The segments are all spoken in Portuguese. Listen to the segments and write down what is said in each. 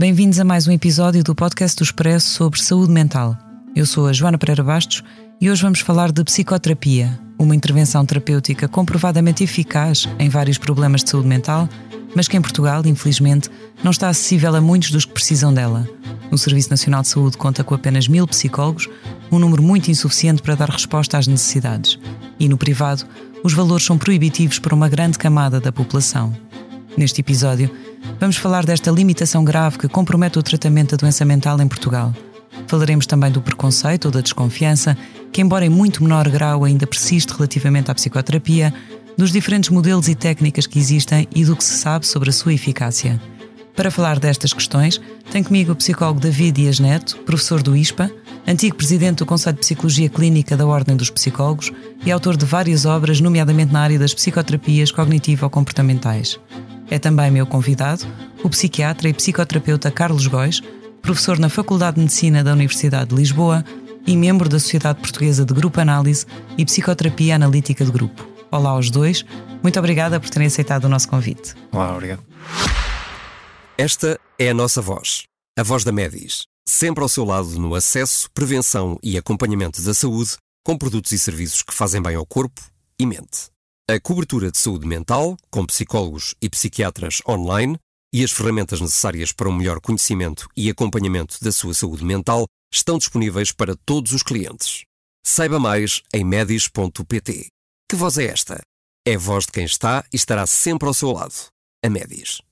bem-vindos a mais um episódio do podcast do Expresso sobre saúde mental. Eu sou a Joana Pereira Bastos e hoje vamos falar de psicoterapia, uma intervenção terapêutica comprovadamente eficaz em vários problemas de saúde mental, mas que em Portugal, infelizmente, não está acessível a muitos dos que precisam dela. O Serviço Nacional de Saúde conta com apenas mil psicólogos, um número muito insuficiente para dar resposta às necessidades. E no privado, os valores são proibitivos para uma grande camada da população. Neste episódio, vamos falar desta limitação grave que compromete o tratamento da doença mental em Portugal. Falaremos também do preconceito ou da desconfiança, que, embora em muito menor grau, ainda persiste relativamente à psicoterapia, dos diferentes modelos e técnicas que existem e do que se sabe sobre a sua eficácia. Para falar destas questões, tenho comigo o psicólogo David Dias Neto, professor do ISPA, antigo presidente do Conselho de Psicologia Clínica da Ordem dos Psicólogos e autor de várias obras, nomeadamente na área das psicoterapias cognitivo-comportamentais. É também meu convidado, o psiquiatra e psicoterapeuta Carlos Góis, professor na Faculdade de Medicina da Universidade de Lisboa e membro da Sociedade Portuguesa de Grupo Análise e Psicoterapia Analítica de Grupo. Olá aos dois, muito obrigada por terem aceitado o nosso convite. Olá, obrigado. Esta é a nossa voz, a voz da Medis, sempre ao seu lado no acesso, prevenção e acompanhamento da saúde, com produtos e serviços que fazem bem ao corpo e mente. A cobertura de saúde mental, com psicólogos e psiquiatras online, e as ferramentas necessárias para um melhor conhecimento e acompanhamento da sua saúde mental estão disponíveis para todos os clientes. Saiba mais em medis.pt. Que voz é esta? É a voz de quem está e estará sempre ao seu lado. A Medis.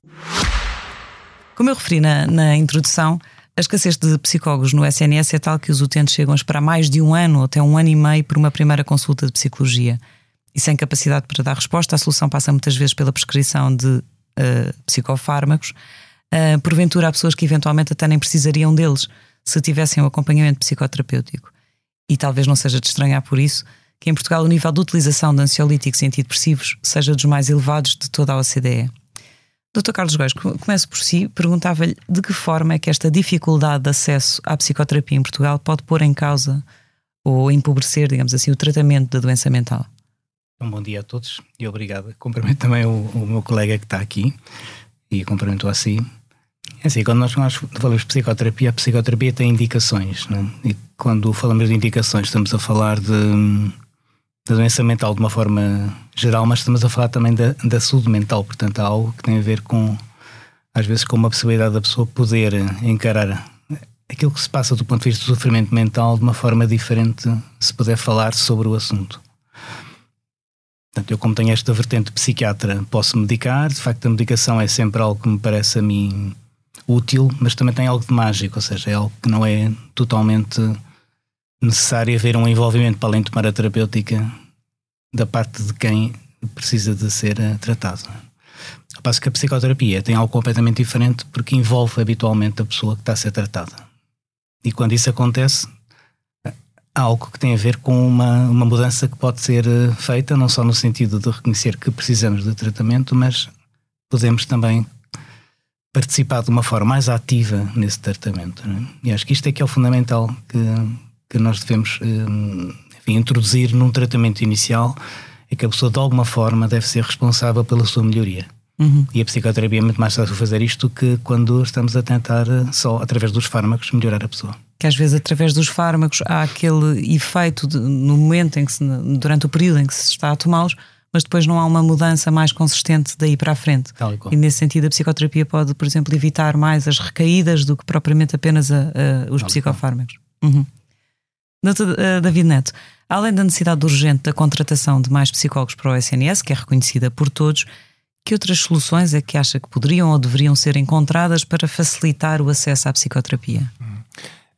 Como eu referi na, na introdução, a escassez de psicólogos no SNS é tal que os utentes chegam a esperar mais de um ano ou até um ano e meio por uma primeira consulta de psicologia. E sem capacidade para dar resposta, a solução passa muitas vezes pela prescrição de uh, psicofármacos. Uh, porventura, há pessoas que eventualmente até nem precisariam deles se tivessem um acompanhamento psicoterapêutico. E talvez não seja de estranhar por isso que em Portugal o nível de utilização de ansiolíticos e antidepressivos seja dos mais elevados de toda a OCDE. Dr. Carlos Góis, começo por si, perguntava-lhe de que forma é que esta dificuldade de acesso à psicoterapia em Portugal pode pôr em causa ou empobrecer, digamos assim, o tratamento da doença mental. Um bom dia a todos e obrigado. Cumprimento também o, o meu colega que está aqui e cumprimento a si. É assim, quando nós, falamos de psicoterapia, a psicoterapia tem indicações, não? e quando falamos de indicações estamos a falar de, doença mental de uma forma geral, mas estamos a falar também da, da saúde mental, portanto há algo que tem a ver com, às vezes, com uma possibilidade da pessoa poder encarar aquilo que se passa do ponto de vista do sofrimento mental de uma forma diferente, se puder falar sobre o assunto. Portanto, eu como tenho esta vertente psiquiatra, posso medicar, de facto a medicação é sempre algo que me parece a mim útil, mas também tem algo de mágico, ou seja, é algo que não é totalmente necessário haver um envolvimento para além de tomar a terapêutica da parte de quem precisa de ser tratado. Ao passo que a psicoterapia tem algo completamente diferente porque envolve habitualmente a pessoa que está a ser tratada. E quando isso acontece, algo que tem a ver com uma, uma mudança que pode ser feita, não só no sentido de reconhecer que precisamos de tratamento, mas podemos também participar de uma forma mais ativa nesse tratamento. É? E acho que isto é que é o fundamental que, que nós devemos enfim, introduzir num tratamento inicial, é que a pessoa de alguma forma deve ser responsável pela sua melhoria. Uhum. E a psicoterapia é muito mais fácil fazer isto que quando estamos a tentar só, através dos fármacos, melhorar a pessoa. Que às vezes, através dos fármacos, há aquele efeito de, no momento em que se, durante o período em que se está a tomá-los, mas depois não há uma mudança mais consistente daí para a frente. E, e, nesse sentido, a psicoterapia pode, por exemplo, evitar mais as recaídas do que propriamente apenas a, a, os Tal psicofármacos. Uhum. Uh, David Neto, além da necessidade urgente da contratação de mais psicólogos para o SNS, que é reconhecida por todos, que outras soluções é que acha que poderiam ou deveriam ser encontradas para facilitar o acesso à psicoterapia?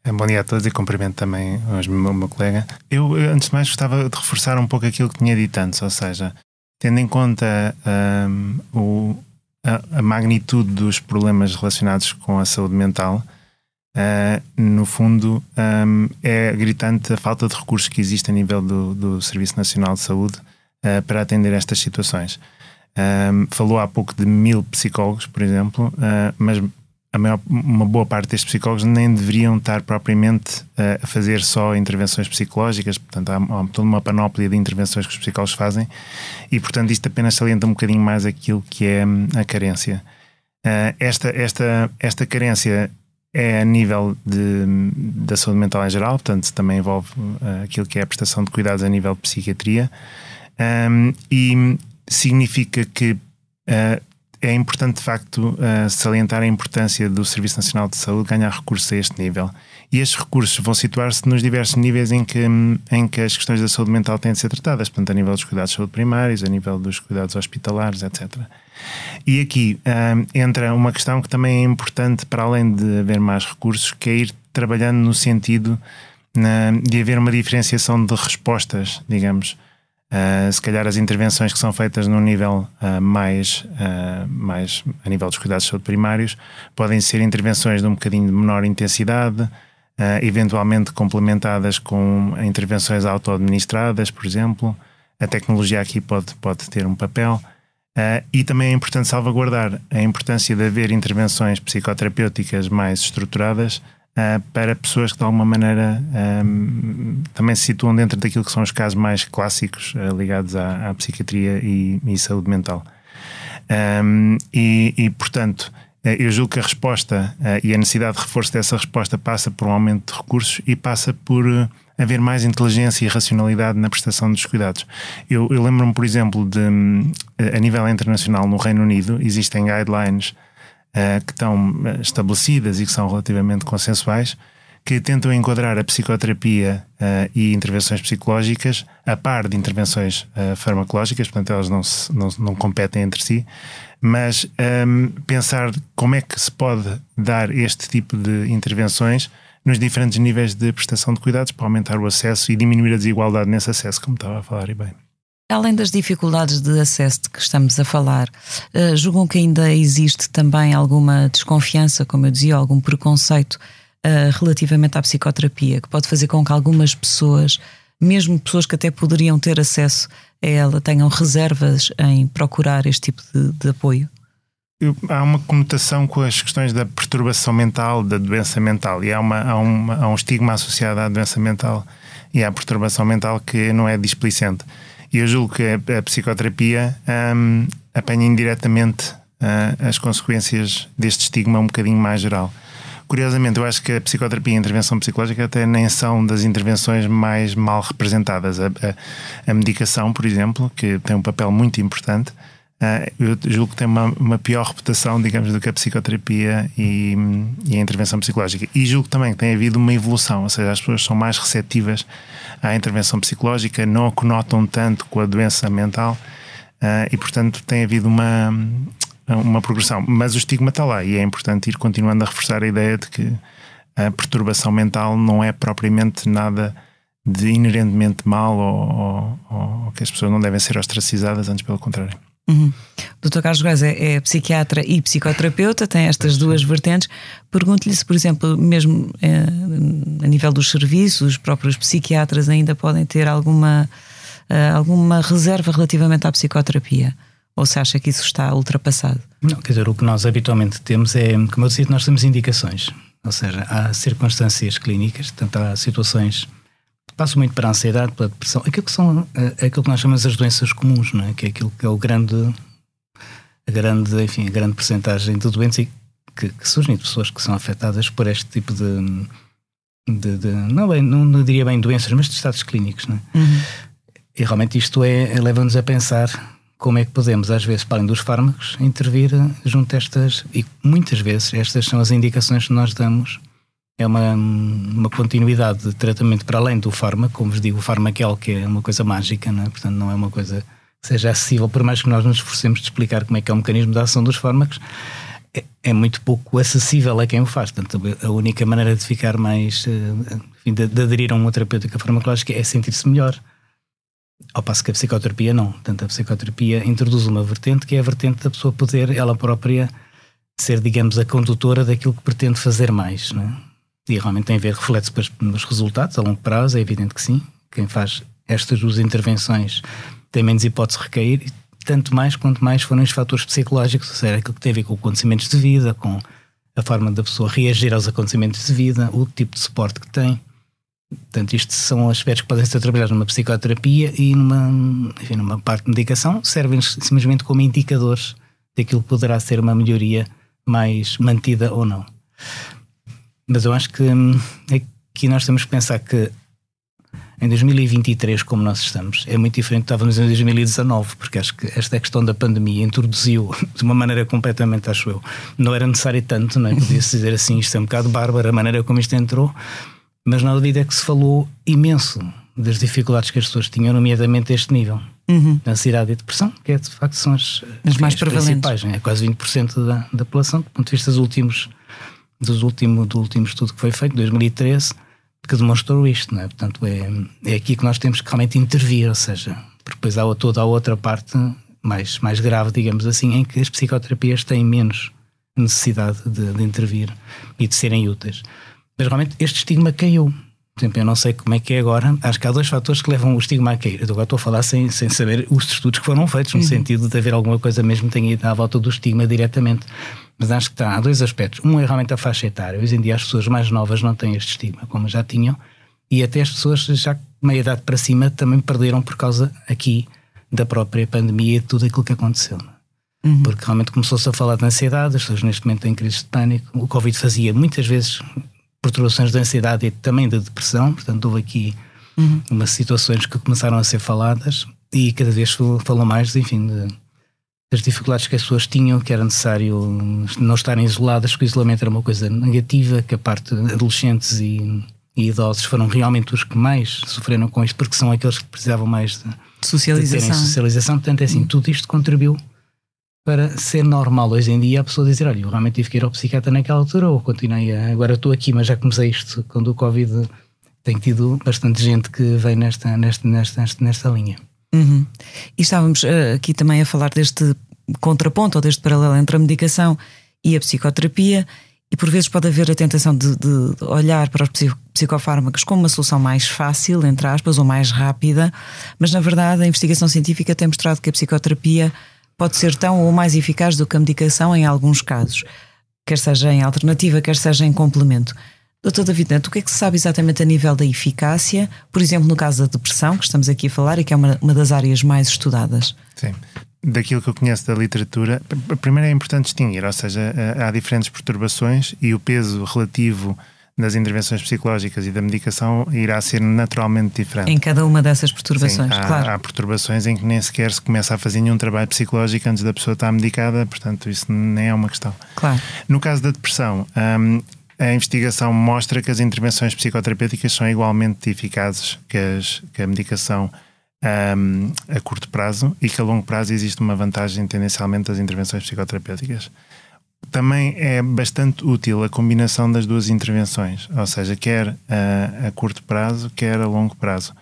Hum. Bom dia a todos e cumprimento também o meu colega. Eu, antes de mais, gostava de reforçar um pouco aquilo que tinha dito antes, ou seja, tendo em conta um, o, a, a, magnitude dos problemas relacionados com a saúde mental, uh, no fundo, um, é gritante a falta de recursos que existe a nível do, do Serviço Nacional de Saúde uh, para atender estas situações. Um, falou há pouco de mil psicólogos, por exemplo, uh, mas maior, uma boa parte destes psicólogos nem deveriam estar propriamente uh, a fazer só intervenções psicológicas, portanto, há, há, toda uma panóplia de intervenções que os psicólogos fazem. E, portanto, isto apenas salienta um bocadinho mais aquilo que é hum, a carência. Uh, esta, esta, esta carência é a nível de, da saúde mental em geral, portanto, também envolve uh, aquilo que é a prestação de cuidados a nível de psiquiatria. Um, e significa que é importante de facto uh, salientar a importância do Serviço Nacional de Saúde ganhar recursos a este nível. E estes recursos vão situar-se nos diversos níveis em que, em que as questões da saúde mental têm de ser tratadas, portanto, a nível dos cuidados de saúde primários, a nível dos cuidados hospitalares, etc. E aqui uh, entra uma questão que também é importante, para além de haver mais recursos, que é ir trabalhando no sentido de haver uma diferenciação de respostas, digamos Uh, se calhar as intervenções que são feitas num nível uh, mais, uh, mais a nível dos cuidados de saúde primários podem ser intervenções de um bocadinho de menor intensidade, eventualmente complementadas com intervenções auto-administradas, por exemplo. A tecnologia aqui pode, pode ter um papel. e também é importante salvaguardar a importância de haver intervenções psicoterapêuticas mais estruturadas uh, para pessoas que de alguma maneira um, também se situam dentro daquilo que são os casos mais clássicos uh, ligados à, à, psiquiatria e, e, saúde mental. Um, e, e, portanto, eh, eu julgo que a resposta uh, e a necessidade de reforço dessa resposta passa por um aumento de recursos e passa por haver mais inteligência e racionalidade na prestação dos cuidados. Eu, eu lembro-me, por exemplo, de a nível internacional no Reino Unido existem guidelines uh, que estão eh, estabelecidas e que são relativamente consensuais, que tentam enquadrar a psicoterapia uh, e intervenções psicológicas a par de intervenções uh, farmacológicas, portanto, elas não, se, não, não competem entre si, mas um, ehm, pensar como é que se pode dar este tipo de intervenções nos diferentes níveis de prestação de cuidados para aumentar o acesso e diminuir a desigualdade nesse acesso, como estava a falar e bem. Além das dificuldades de acesso de que estamos a falar, uh, julgam que ainda existe também alguma desconfiança, como eu dizia, algum preconceito uh, relativamente à psicoterapia, que pode fazer com que algumas pessoas, mesmo pessoas que até poderiam ter acesso a ela, tenham reservas em procurar este tipo de, de apoio? há uma conotação com as questões da perturbação mental, da doença mental, e há, uma, há, uma, há um estigma associado à doença mental e à perturbação mental que não é displicente. E eu julgo que a, a psicoterapia um, apanha indiretamente uh, as consequências deste estigma um bocadinho mais geral. Curiosamente, eu acho que a psicoterapia e a intervenção psicológica até nem são das intervenções mais mal representadas. A, a, a medicação, por exemplo, que tem um papel muito importante, eu julgo que tem uma, uma, pior reputação, digamos, do que a psicoterapia e, e, a intervenção psicológica. E julgo também que tem havido uma evolução, ou seja, as pessoas são mais receptivas à intervenção psicológica, não a conotam tanto com a doença mental uh, e, portanto, tem havido uma, uma progressão. Mas o estigma está lá e é importante ir continuando a reforçar a ideia de que a perturbação mental não é propriamente nada de inerentemente mal ou, ou, ou que as pessoas não devem ser ostracizadas, antes pelo contrário. Uhum. Dr. Carlos Góes é, é, psiquiatra e psicoterapeuta, tem estas duas vertentes. Pergunto-lhe se, por exemplo, mesmo é, a nível dos serviços, os próprios psiquiatras ainda podem ter alguma, uh, alguma reserva relativamente à psicoterapia. Ou se acha que isso está ultrapassado? Não, quer dizer, o que nós habitualmente temos é, como eu disse, nós temos indicações. Ou seja, há circunstâncias clínicas, portanto, há situações passo muito para a ansiedade, pela depressão, aquilo que são eh, aquilo que nós chamamos as doenças comuns, não é? que é aquilo que é o grande, a grande, enfim, a grande percentagem de doentes que, que surgem de pessoas que são afetadas por este tipo de, de, de não, bem, não, não, diria bem doenças, mas de estados clínicos. Não é? Uhum. E realmente isto é, leva-nos a pensar como é que podemos, às vezes, para além dos fármacos, intervir junto a estas, e muitas vezes estas são as indicações que nós damos é uma, uma continuidade de tratamento para além do fármaco, como vos digo, o farmaquel que é uma coisa mágica, não é? portanto não é uma coisa que seja acessível, por mais que nós nos esforcemos de explicar como é que é o mecanismo de ação dos fármacos, é, é muito pouco acessível a quem o faz. Portanto, a única maneira de ficar mais, eh, enfim, de, de aderir a uma terapêutica farmacológica é sentir-se melhor. Ao passo que a psicoterapia não. Portanto, a psicoterapia introduz uma vertente que é a vertente da pessoa poder ela própria ser, digamos, a condutora daquilo que pretende fazer mais. Não é? E realmente tem a ver, reflete-se nos resultados a longo prazo, é evidente que sim. Quem faz estas duas intervenções tem menos hipótese de recair, tanto mais quanto mais forem os fatores psicológicos, ou seja, aquilo que tem a ver com acontecimentos de vida, com a forma da pessoa reagir aos acontecimentos de vida, o tipo de suporte que tem. Portanto, isto são aspectos que podem ser trabalhados numa psicoterapia e numa, enfim, numa parte de medicação, servem simplesmente como indicadores daquilo que poderá ser uma melhoria mais mantida ou não. Mas eu acho que hum, aqui nós temos que pensar que em 2023, como nós estamos, é muito diferente do que estávamos em 2019, porque acho que esta questão da pandemia introduziu de uma maneira completamente, acho eu, não era necessário tanto, não é? Podia-se dizer assim, isto é um bocado bárbaro, a maneira como isto entrou, mas na é que se falou imenso das dificuldades que as pessoas tinham, nomeadamente a este nível. Uhum. Ansiedade e depressão, que é, de facto são as, as mais as prevalentes. É quase 20% da, da população, do ponto de vista dos últimos, dos último, do último estudo que foi feito, 2013 que demonstrou isto, não é? Portanto, é, é aqui que nós temos que realmente intervir, ou seja, porque depois há toda a outra parte mais, mais grave, digamos assim, em que as psicoterapias têm menos necessidade de, de intervir e de serem úteis. Mas realmente este estigma caiu. Por exemplo, eu não sei como é que é agora. Acho que há dois fatores que levam o estigma a cair. Eu agora estou a falar sem, sem saber os estudos que foram feitos, no uhum. sentido de haver alguma coisa mesmo que tenha ido à volta do estigma diretamente. Mas acho que está, há dois aspectos. Um é realmente a faixa etária. Hoje em dia as pessoas mais novas não têm este estigma, como já tinham, e até as pessoas já meia idade para cima também perderam por causa aqui da própria pandemia e de tudo aquilo que aconteceu. Uhum. Porque realmente começou-se a falar de ansiedade, as pessoas neste momento têm crise de pânico. O Covid fazia muitas vezes perturbações de ansiedade e também de depressão, portanto houve aqui uhum. umas situações que começaram a ser faladas e cada vez falou mais, enfim, de, das dificuldades que as pessoas tinham, que era necessário não estarem isoladas, que o isolamento era uma coisa negativa, que a parte de adolescentes e, e idosos foram realmente os que mais sofreram com isto, porque são aqueles que precisavam mais de, socialização. De socialização. Portanto, é assim, tudo isto contribuiu para ser normal hoje em dia a pessoa dizer, olha, eu realmente tive que ir ao psiquiatra naquela altura, ou continuei, a, agora estou aqui, mas já comecei isto quando o Covid tem tido bastante gente que vem nesta, nesta, nesta, nesta linha. Uhum. E estávamos uh, aqui também a falar deste contraponto ou deste paralelo entre a medicação e a psicoterapia, e por vezes pode haver a tentação de, de olhar para os psicofármacos como uma solução mais fácil, entre aspas, ou mais rápida, mas na verdade a investigação científica tem mostrado que a psicoterapia pode ser tão ou mais eficaz do que a medicação em alguns casos, quer seja em alternativa, quer seja em complemento. Doutor David Neto, o que é que se sabe exatamente a nível da eficácia, por exemplo, no caso da depressão, que estamos aqui a falar e que é uma, uma das áreas mais estudadas? Sim. Daquilo que eu conheço da literatura, primeiro é importante distinguir, ou seja, há diferentes perturbações e o peso relativo das intervenções psicológicas e da medicação irá ser naturalmente diferente. Em cada uma dessas perturbações, Sim, há, claro. Há perturbações em que nem sequer se começa a fazer nenhum trabalho psicológico antes da pessoa estar medicada, portanto, isso nem é uma questão. Claro. No caso da depressão, um, a investigação mostra que as intervenções psicoterapêuticas são igualmente eficazes que, as, que a medicação um, a curto prazo e que a longo prazo existe uma vantagem tendencialmente das intervenções psicoterapêuticas. Também é bastante útil a combinação das duas intervenções, ou seja, quer a, a curto prazo, quer a longo prazo.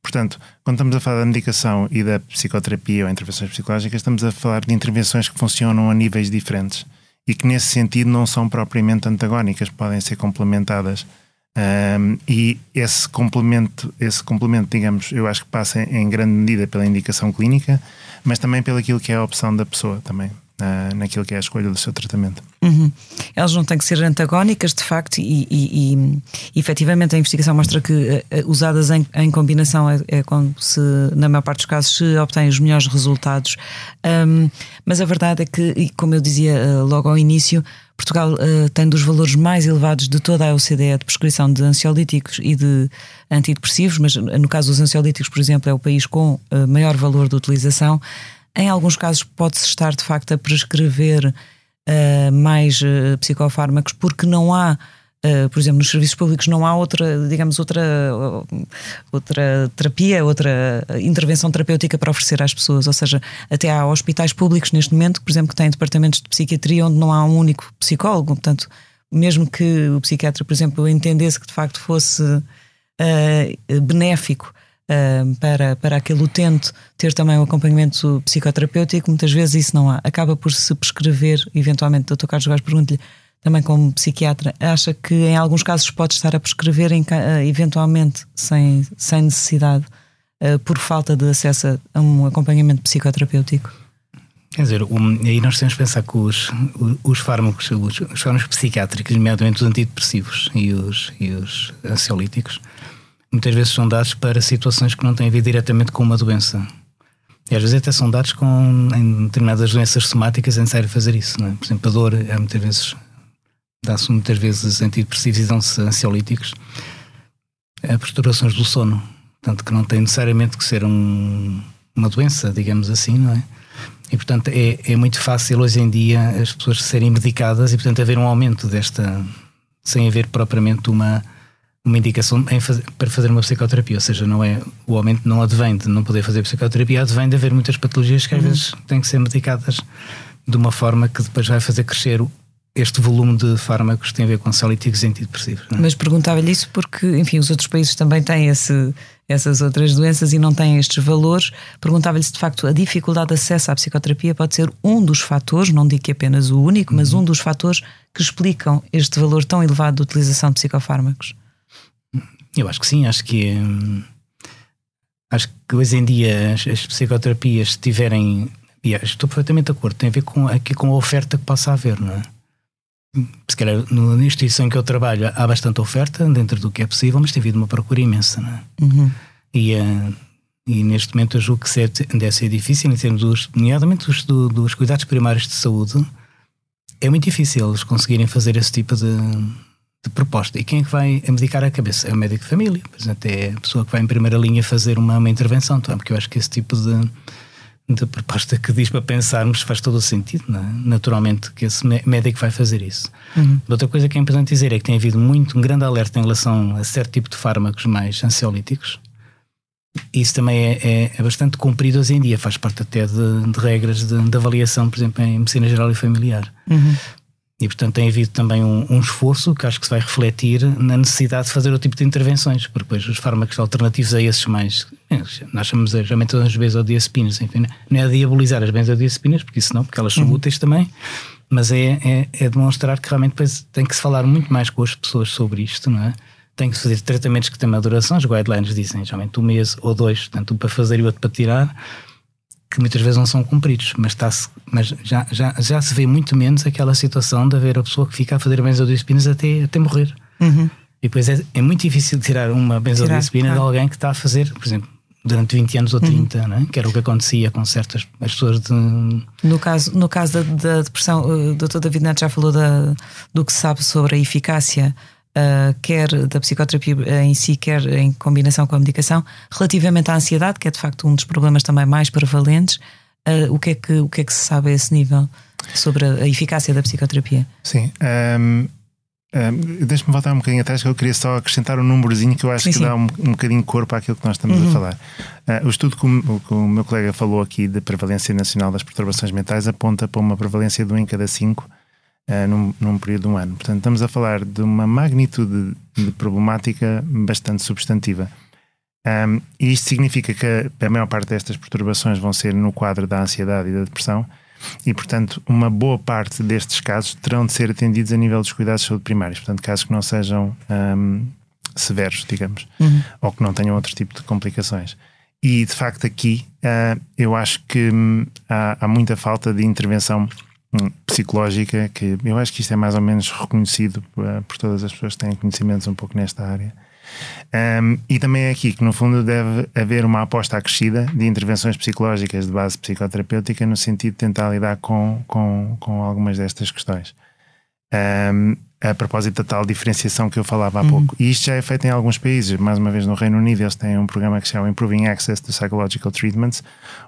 Portanto, quando estamos a falar da medicação e da psicoterapia ou intervenções psicológicas, estamos a falar de intervenções que funcionam a níveis diferentes e que nesse sentido não são propriamente antagónicas, podem ser complementadas. Um, e esse complemento, esse complemento, digamos, eu acho que passa em grande medida pela indicação clínica, mas também pelo que é a opção da pessoa também. Uh, naquilo que é a escolha do seu tratamento. Uhum. Elas não têm que ser antagónicas, de facto, e, e, e efetivamente a investigação mostra que uh, usadas em, em combinação é, é como se, na maior parte dos casos, se obtêm os melhores resultados. Um, mas a verdade é que, como eu dizia uh, logo ao início, Portugal uh, tem dos valores mais elevados de toda a OCDE de prescrição de ansiolíticos e de antidepressivos, mas no caso dos ansiolíticos, por exemplo, é o país com maior valor de utilização. Em alguns casos, pode-se estar de facto a prescrever uh, mais psicofármacos porque não há Uh, por exemplo, nos serviços públicos não há outra, digamos, outra, outra terapia, outra intervenção terapêutica para oferecer às pessoas. Ou seja, até há hospitais públicos neste momento, por exemplo, que têm departamentos de psiquiatria onde não há um único psicólogo. Portanto, mesmo que o psiquiatra, por exemplo, entendesse que de facto fosse uh, benéfico para, para aquele utente ter também um acompanhamento psicoterapêutico, muitas vezes isso não há. Acaba por se prescrever, eventualmente, o Dr. Carlos Gás pergunta-lhe também como psiquiatra, acha que em alguns casos pode estar a prescrever em, eventualmente sem, sem necessidade uh, por falta de acesso a um acompanhamento psicoterapêutico? Quer dizer, um, aí nós temos que pensar que os, os fármacos, os, os fármacos psiquiátricos, nomeadamente os antidepressivos e os, e os ansiolíticos, muitas vezes são dados para situações que não têm a ver diretamente com uma doença. E às vezes até são dados com em determinadas doenças somáticas é necessário fazer isso. É? Por exemplo, a dor é muitas vezes dá-se muitas vezes antidepressivos e dão-se ansiolíticos a perturbações do sono. Portanto, que não tem necessariamente que ser um, uma doença, digamos assim, não é? E, portanto, é, é muito fácil hoje em dia as pessoas serem medicadas e, portanto, haver um aumento desta, sem haver propriamente uma, uma indicação fazer, para fazer uma psicoterapia. Ou seja, não é, o aumento não advém de não poder fazer psicoterapia, advém de haver muitas patologias que às uhum. vezes têm que ser medicadas de uma forma que depois vai fazer crescer este volume de fármacos que tem a ver com ansiolíticos e antidepressivos. É? Mas perguntava-lhe isso porque, enfim, os outros países também têm esse, essas outras doenças e não têm estes valores. Perguntava-lhe se de facto a dificuldade de acesso à psicoterapia pode ser um dos fatores, não digo que apenas o único, mas uhum. um dos fatores que explicam este valor tão elevado de utilização de psicofármacos. Eu acho que sim, acho que hum, acho que hoje em dia as, as psicoterapias tiverem e estou perfeitamente de acordo, tem a ver com, aqui com a oferta que possa haver, não é? Se calhar na instituição em que eu trabalho há bastante oferta dentro do que é possível, mas tem havido uma procura imensa, não é? Uhum. E, uh, e neste momento eu julgo que deve ser difícil em termos dos, nomeadamente dos, do, dos cuidados primários de saúde, é muito difícil eles conseguirem fazer esse tipo de, de proposta. E quem é que vai medicar a cabeça? É o médico de família, por exemplo, é a pessoa que vai em primeira linha fazer uma, uma intervenção, tá? porque eu acho que esse tipo de, de proposta que diz para pensarmos faz todo o sentido, é? naturalmente, que esse médico vai fazer isso. Uhum. Outra coisa que é importante dizer é que tem havido muito um grande alerta em relação a certo tipo de fármacos mais ansiolíticos. Isso também é, é, é bastante cumprido hoje em dia, faz parte até de, de regras de, de, avaliação, por exemplo, em medicina geral e familiar. Uhum. E, portanto, tem havido também um, um, esforço que acho que se vai refletir na necessidade de fazer outro tipo de intervenções, porque depois os fármacos alternativos a esses mais. Eh, nós chamamos geralmente as benzodiazepinas, enfim, não é diabolizar as benzodiazepinas, porque isso não, porque elas são uhum. úteis também, mas é, é, é, demonstrar que realmente depois tem que se falar muito mais com as pessoas sobre isto, não é? Tem que fazer tratamentos que têm uma duração, os guidelines dizem geralmente um mês ou dois, tanto um para fazer e outro para tirar que muitas vezes não são cumpridos, mas, está mas já, já, já se vê muito menos aquela situação de haver a pessoa que fica a fazer benzodiazepinas até, até morrer. Uhum. E depois é, é muito difícil tirar uma benzodiazepina claro. de alguém que está a fazer, por exemplo, durante 20 anos ou 30, uhum. né? que era o que acontecia com certas as pessoas de... No caso, no caso da, da depressão, o Dr. David Neto já falou da, do que sabe sobre a eficácia uh, quer da psicoterapia em si, quer em combinação com a medicação, relativamente à ansiedade, que é de facto um dos problemas também mais prevalentes, uh, o, que é que, o que é que se sabe a esse nível sobre a, eficácia da psicoterapia? Sim. Um... Um, Deixa-me voltar um bocadinho atrás, que eu queria só acrescentar um númerozinho que eu acho sim, que sim. dá um, um bocadinho corpo àquilo que nós estamos uhum. a falar. Uh, o estudo que o, que o, meu colega falou aqui de prevalência nacional das perturbações mentais aponta para uma prevalência de 1 em cada 5 uh, num, num, período de um ano. Portanto, estamos a falar de uma magnitude de problemática bastante substantiva. Um, e isto significa que a maior parte destas perturbações vão ser no quadro da ansiedade e da depressão, e, portanto, uma boa parte destes casos terão de ser atendidos a nível dos cuidados de saúde primários, portanto, casos que não sejam um, severos, digamos, uhum. ou que não tenham outro tipo de complicações. E, de facto, aqui uh, eu acho que hum, há, há, muita falta de intervenção psicológica, que eu acho que isto é mais ou menos reconhecido uh, por todas as pessoas que têm conhecimentos um pouco nesta área. Um, e também é aqui que, no fundo, deve haver uma aposta acrescida de intervenções psicológicas de base psicoterapêutica no sentido de tentar lidar com, com, com algumas destas questões. Um, a propósito da tal diferenciação que eu falava há uhum. pouco. E isto já é feito em alguns países. Mais uma vez, no Reino Unido, eles têm um programa que se chama Improving Access to Psychological Treatments,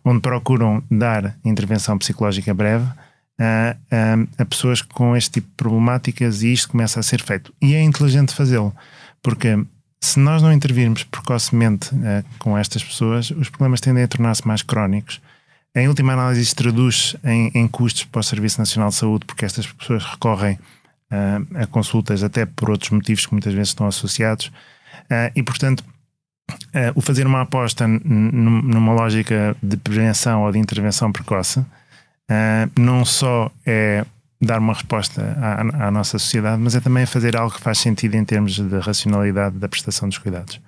onde procuram dar intervenção psicológica breve a, a, pessoas com este tipo de problemáticas e isto começa a ser feito. E é inteligente fazê-lo, porque se nós não intervirmos precocemente uh, com estas pessoas, os problemas tendem a tornar-se mais crónicos. Em última análise, isto traduz em, em, custos para o Serviço Nacional de Saúde, porque estas pessoas recorrem uh, a consultas até por outros motivos que muitas vezes estão associados. Uh, e, portanto, o fazer uma aposta numa lógica de prevenção ou de intervenção precoce uh, não só é dar uma resposta à, à, nossa sociedade, mas é também fazer algo que faz sentido em termos de racionalidade da prestação dos cuidados.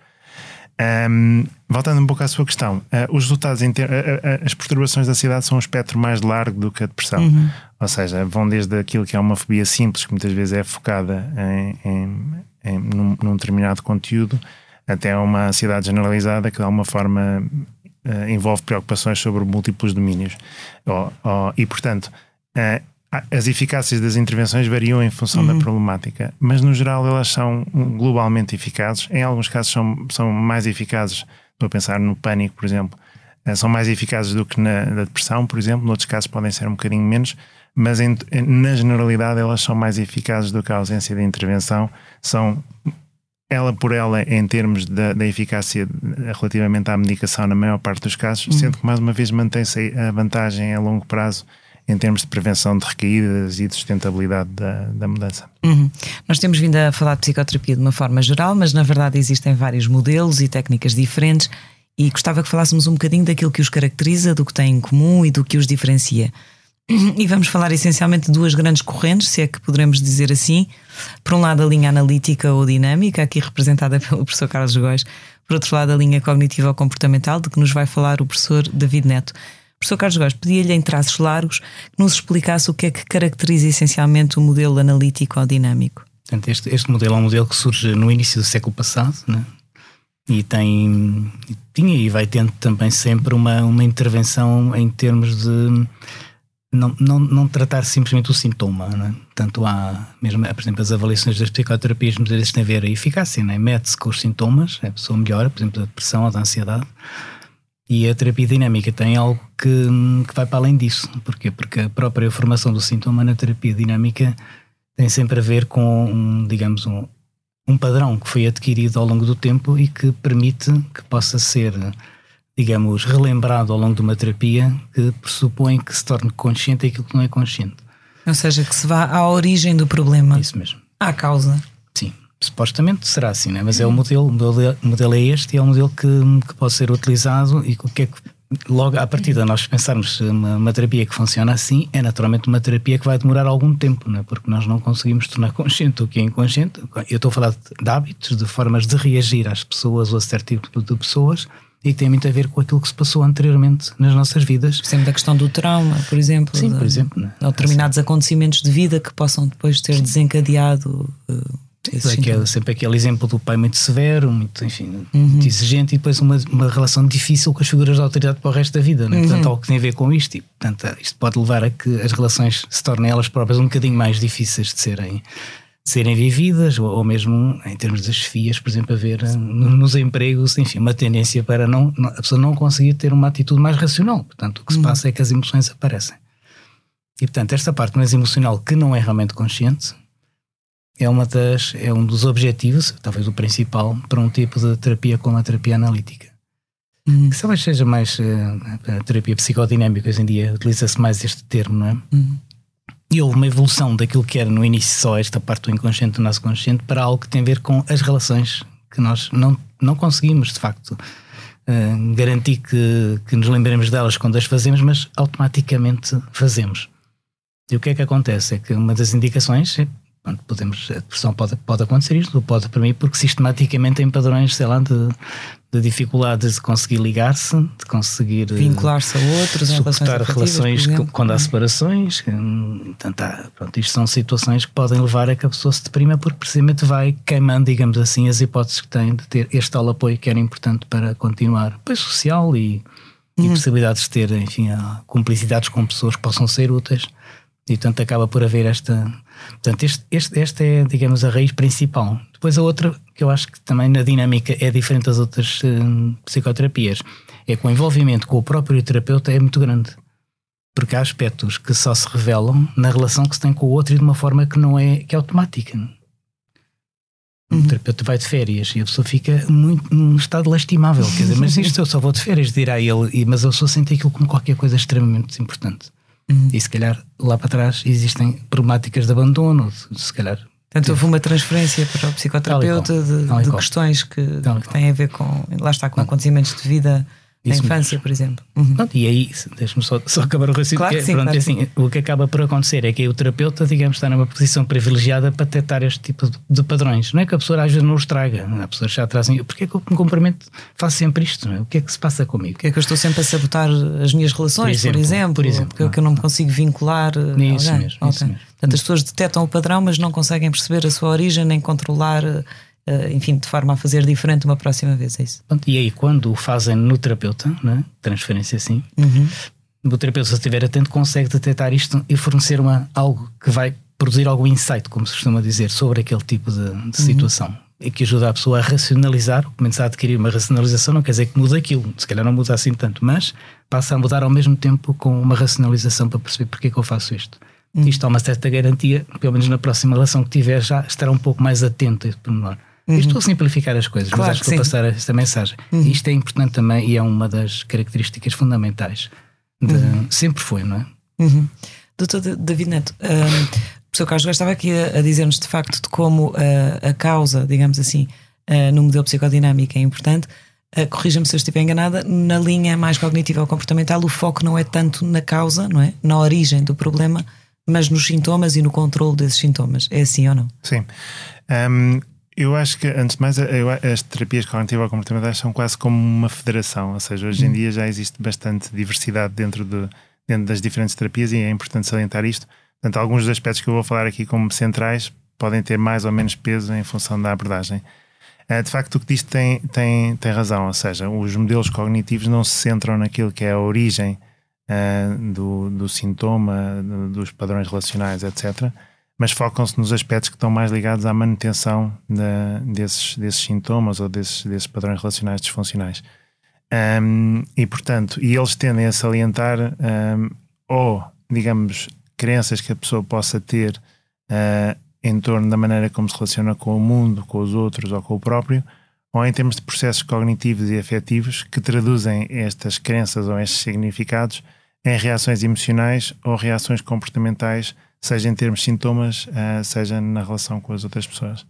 Um, voltando um pouco à sua questão, uh, os resultados, ter, uh, uh, as perturbações da ansiedade são um espectro mais largo do que a depressão. Uhum. Ou seja, vão desde aquilo que é uma fobia simples, que muitas vezes é focada em, em, em num, num, determinado conteúdo, até uma ansiedade generalizada que de alguma forma envolve preocupações sobre múltiplos domínios. Oh, oh, e, portanto, as eficácias das intervenções variam em função uhum. da problemática, mas no geral elas são globalmente eficazes. Em alguns casos são, são mais eficazes, estou a pensar no pânico, por exemplo, eh, são mais eficazes do que na, na depressão, por exemplo. Noutros casos podem ser um bocadinho menos, mas em, na generalidade elas são mais eficazes do que a ausência de intervenção. São ela por ela em termos da, da eficácia relativamente à medicação na maior parte dos casos, uhum. sendo que mais uma vez mantém-se a vantagem a longo prazo em termos de prevenção de recaídas e de sustentabilidade da, da mudança. Uhum. Nós temos vindo a falar de psicoterapia de uma forma geral, mas na verdade existem vários modelos e técnicas diferentes e gostava que falássemos um bocadinho daquilo que os caracteriza, do que têm em comum e do que os diferencia. E vamos falar essencialmente de duas grandes correntes, se é que poderemos dizer assim. Por um lado, a linha analítica ou dinâmica, aqui representada pelo professor Carlos Góis. Por outro lado, a linha cognitiva ou comportamental, de que nos vai falar o professor David Neto professor Carlos Góes pedia-lhe em traços largos que nos explicasse o que é que caracteriza essencialmente o modelo analítico ou dinâmico. Este, este modelo é um modelo que surge no início do século passado, né? e tem tinha e vai tendo também sempre uma, uma intervenção em termos de não, não, não tratar simplesmente o sintoma. Né? Portanto, há mesmo, por exemplo, as avaliações das psicoterapias muitas vezes têm a ver a eficácia, né? mete-se com os sintomas, a pessoa melhora, por exemplo, da depressão ou da ansiedade e a terapia dinâmica tem algo que, que vai para além disso. Porquê? Porque a própria formação do sintoma na terapia dinâmica tem sempre a ver com, um, digamos, um, um padrão que foi adquirido ao longo do tempo e que permite que possa ser, digamos, relembrado ao longo de uma terapia que pressupõe que se torne consciente aquilo que não é consciente. Ou seja, que se vá à origem do problema. Isso mesmo. À causa. Sim supostamente será assim, né? mas é o modelo, o modelo, o modelo é este e é um modelo que, que pode ser utilizado e o que é que logo à partida nós pensarmos uma, uma, terapia que funciona assim é naturalmente uma terapia que vai demorar algum tempo, né? porque nós não conseguimos tornar consciente o que é inconsciente. Eu estou a falar de, de hábitos, de formas de reagir às pessoas ou a certo tipo de pessoas e tem muito a ver com aquilo que se passou anteriormente nas nossas vidas. Sempre da questão do trauma, por exemplo. Sim, por exemplo. Né? Ou determinados acontecimentos de vida que possam depois ter desencadeado. Uh, Aquele, sempre aquele exemplo do pai muito severo, muito, enfim, uhum. muito exigente, e depois uma, uma relação difícil com as figuras de autoridade para o resto da vida. Né? Uhum. Portanto, algo que tem a ver com isto. E, portanto, isto pode levar a que as relações se tornem elas próprias um bocadinho mais difíceis de serem, serem vividas, ou, ou, mesmo em termos das FIAs, por exemplo, haver eh, nos empregos, enfim, uma tendência para não, a pessoa não conseguir ter uma atitude mais racional. Portanto, o que se uhum. passa é que as emoções aparecem. E portanto, esta parte mais emocional que não é realmente consciente é, uma das, é um dos objetivos, talvez o principal, para um tipo de terapia como a terapia analítica. Uhum. Que talvez seja mais uh, a terapia psicodinâmica, hoje em dia utiliza-se mais este termo, não é? Uhum. E houve uma evolução daquilo que era no início só esta parte do inconsciente do nosso consciente para algo que tem a ver com as relações que nós não, não conseguimos, de facto, uh, garantir que, que nos lembremos delas quando as fazemos, mas automaticamente fazemos. E o que é que acontece? É que uma das indicações podemos, a depressão pode, pode acontecer isto, pode para mim, porque sistematicamente tem padrões, sei lá, de, de dificuldades de conseguir ligar-se, de conseguir vincular-se a outros, suportar relações quando há separações. Portanto, há, pronto, isto são situações que podem levar a que a pessoa se deprima, porque precisamente vai queimando, digamos assim, as hipóteses que tem de ter este tal apoio que era importante para continuar, apoio social e, uhum. e possibilidades de ter, enfim, cumplicidades com pessoas que possam ser úteis. E portanto acaba por haver esta Portanto, este, este, esta é, digamos, a raiz principal. Depois a outra, que eu acho que também na dinâmica é diferente das outras uh, psicoterapias, é que o envolvimento com o próprio terapeuta é muito grande. Porque há aspectos que só se revelam na relação que se tem com o outro e de uma forma que não é, que é automática. Uhum. O terapeuta vai de férias e a pessoa fica muito num estado lastimável. Quer dizer, mas isto eu só vou de férias, dirá ele, mas eu só sinto aquilo como qualquer coisa extremamente importante. Uhum. E se calhar lá para trás existem problemáticas de abandono, se calhar. Portanto, houve uma transferência para o psicoterapeuta de, de questões que, que têm a ver com, lá está, com acontecimentos de vida da infância, por exemplo. Uhum. Pronto, e aí, deixa-me só, só acabar o raciocínio. Claro que sim, pronto, claro assim, o que acaba por acontecer é que o terapeuta, digamos, está numa posição privilegiada para detectar este tipo de, de padrões. Não é que a pessoa às vezes não os traga, a pessoa já trazem. Porquê é que eu me comprometo, faço sempre isto? Não é? O que é que se passa comigo? Porque é que eu estou sempre a sabotar as minhas relações, por exemplo? Por exemplo, por exemplo porque é que eu não me consigo vincular. Isso alguém. mesmo, okay. isso mesmo. Portanto, as pessoas detectam o padrão, mas não conseguem perceber a sua origem nem controlar Uh, enfim, de forma a fazer diferente uma próxima vez, é isso. E aí, quando o fazem no terapeuta, né? transferência assim, uhum. o terapeuta, se estiver atento, consegue detectar isto e fornecer uma, algo que vai produzir algum insight, como se costuma dizer, sobre aquele tipo de, de uhum. situação. E que ajuda a pessoa a racionalizar, começar a adquirir uma racionalização, não quer dizer que muda aquilo, se calhar não muda assim tanto, mas passa a mudar ao mesmo tempo com uma racionalização para perceber porque é que eu faço isto. Uhum. Isto dá uma certa garantia, pelo menos na próxima relação que tiver, já estará um pouco mais atento a este pormenor. Uhum. Estou a simplificar as coisas, claro mas acho que, vou passar esta mensagem. Uhum. Isto é importante também e é uma das características fundamentais. De, uhum. Sempre foi, não é? Uhum. Doutor David Neto, um, o professor Carlos estava aqui a, a dizer-nos de facto de como uh, a causa, digamos assim, uh, no modelo psicodinâmico é importante. Uh, Corrija-me se eu estiver enganada, na linha mais cognitiva ou comportamental, o foco não é tanto na causa, não é? Na origem do problema, mas nos sintomas e no controle desses sintomas. É assim ou não? Sim. Um, eu acho que, antes de mais, as terapias cognitivo-comportamentais são quase como uma federação, ou seja, hoje em hum. dia já existe bastante diversidade dentro, de, dentro das diferentes terapias e é importante salientar isto. Portanto, alguns dos aspectos que eu vou falar aqui como centrais podem ter mais ou menos peso em função da abordagem. Eh, de facto, o que diz tem, tem, tem razão, ou seja, os modelos cognitivos não se centram naquilo que é a origem uh, do, do sintoma, dos padrões relacionais, etc mas focam-se nos aspectos que estão mais ligados à manutenção desses, desses sintomas ou desses, desses padrões relacionais disfuncionais. Um, e, portanto, e eles tendem a salientar um, ou, digamos, crenças que a pessoa possa ter uh, em torno da maneira como se relaciona com o mundo, com os outros ou com o próprio, ou em termos de processos cognitivos e afetivos que traduzem estas crenças ou estes significados em reações emocionais ou reações comportamentais seja em termos de sintomas, uh, seja na relação com as outras pessoas.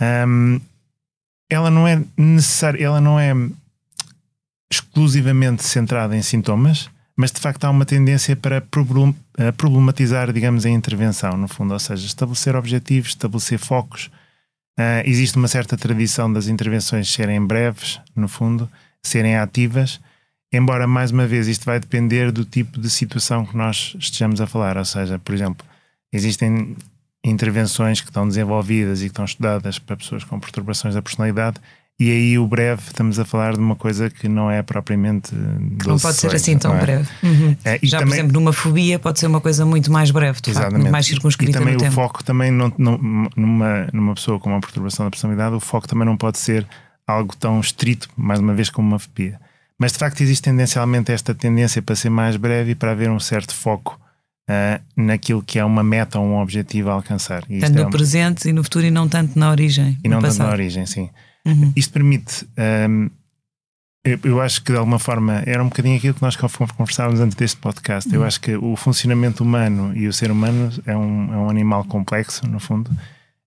Um, ela não é necessária, ela não é exclusivamente centrada em sintomas, mas de facto há uma tendência para problematizar, digamos, a intervenção, no fundo, ou seja, estabelecer objetivos, estabelecer focos. Uh, existe uma certa tradição das intervenções serem breves, no fundo, serem ativas, embora mais uma vez isto vai depender do tipo de situação que nós estejamos a falar, ou seja, por exemplo, existem intervenções que estão desenvolvidas e que estão estudadas para pessoas com perturbações da personalidade e aí o breve estamos a falar de uma coisa que não é propriamente não pode ser assim tão é? breve uhum. é, já também, por exemplo numa fobia pode ser uma coisa muito mais breve de facto, muito mais circunscrita e também o tempo. foco também não, não, numa, numa pessoa com uma perturbação da personalidade o foco também não pode ser algo tão estrito mais uma vez como uma fobia mas de facto existe tendencialmente esta tendência para ser mais breve e para haver um certo foco Uh, naquilo que é uma meta ou um objetivo a alcançar. E tanto no é um... presente e no futuro e não tanto na origem. E não passado. tanto na origem, sim. Uhum. Isto permite. Um, eu, eu, acho que de alguma forma era um bocadinho aquilo que nós conversávamos antes deste podcast. Uhum. Eu acho que o funcionamento humano e o ser humano é um, é um animal complexo, no fundo.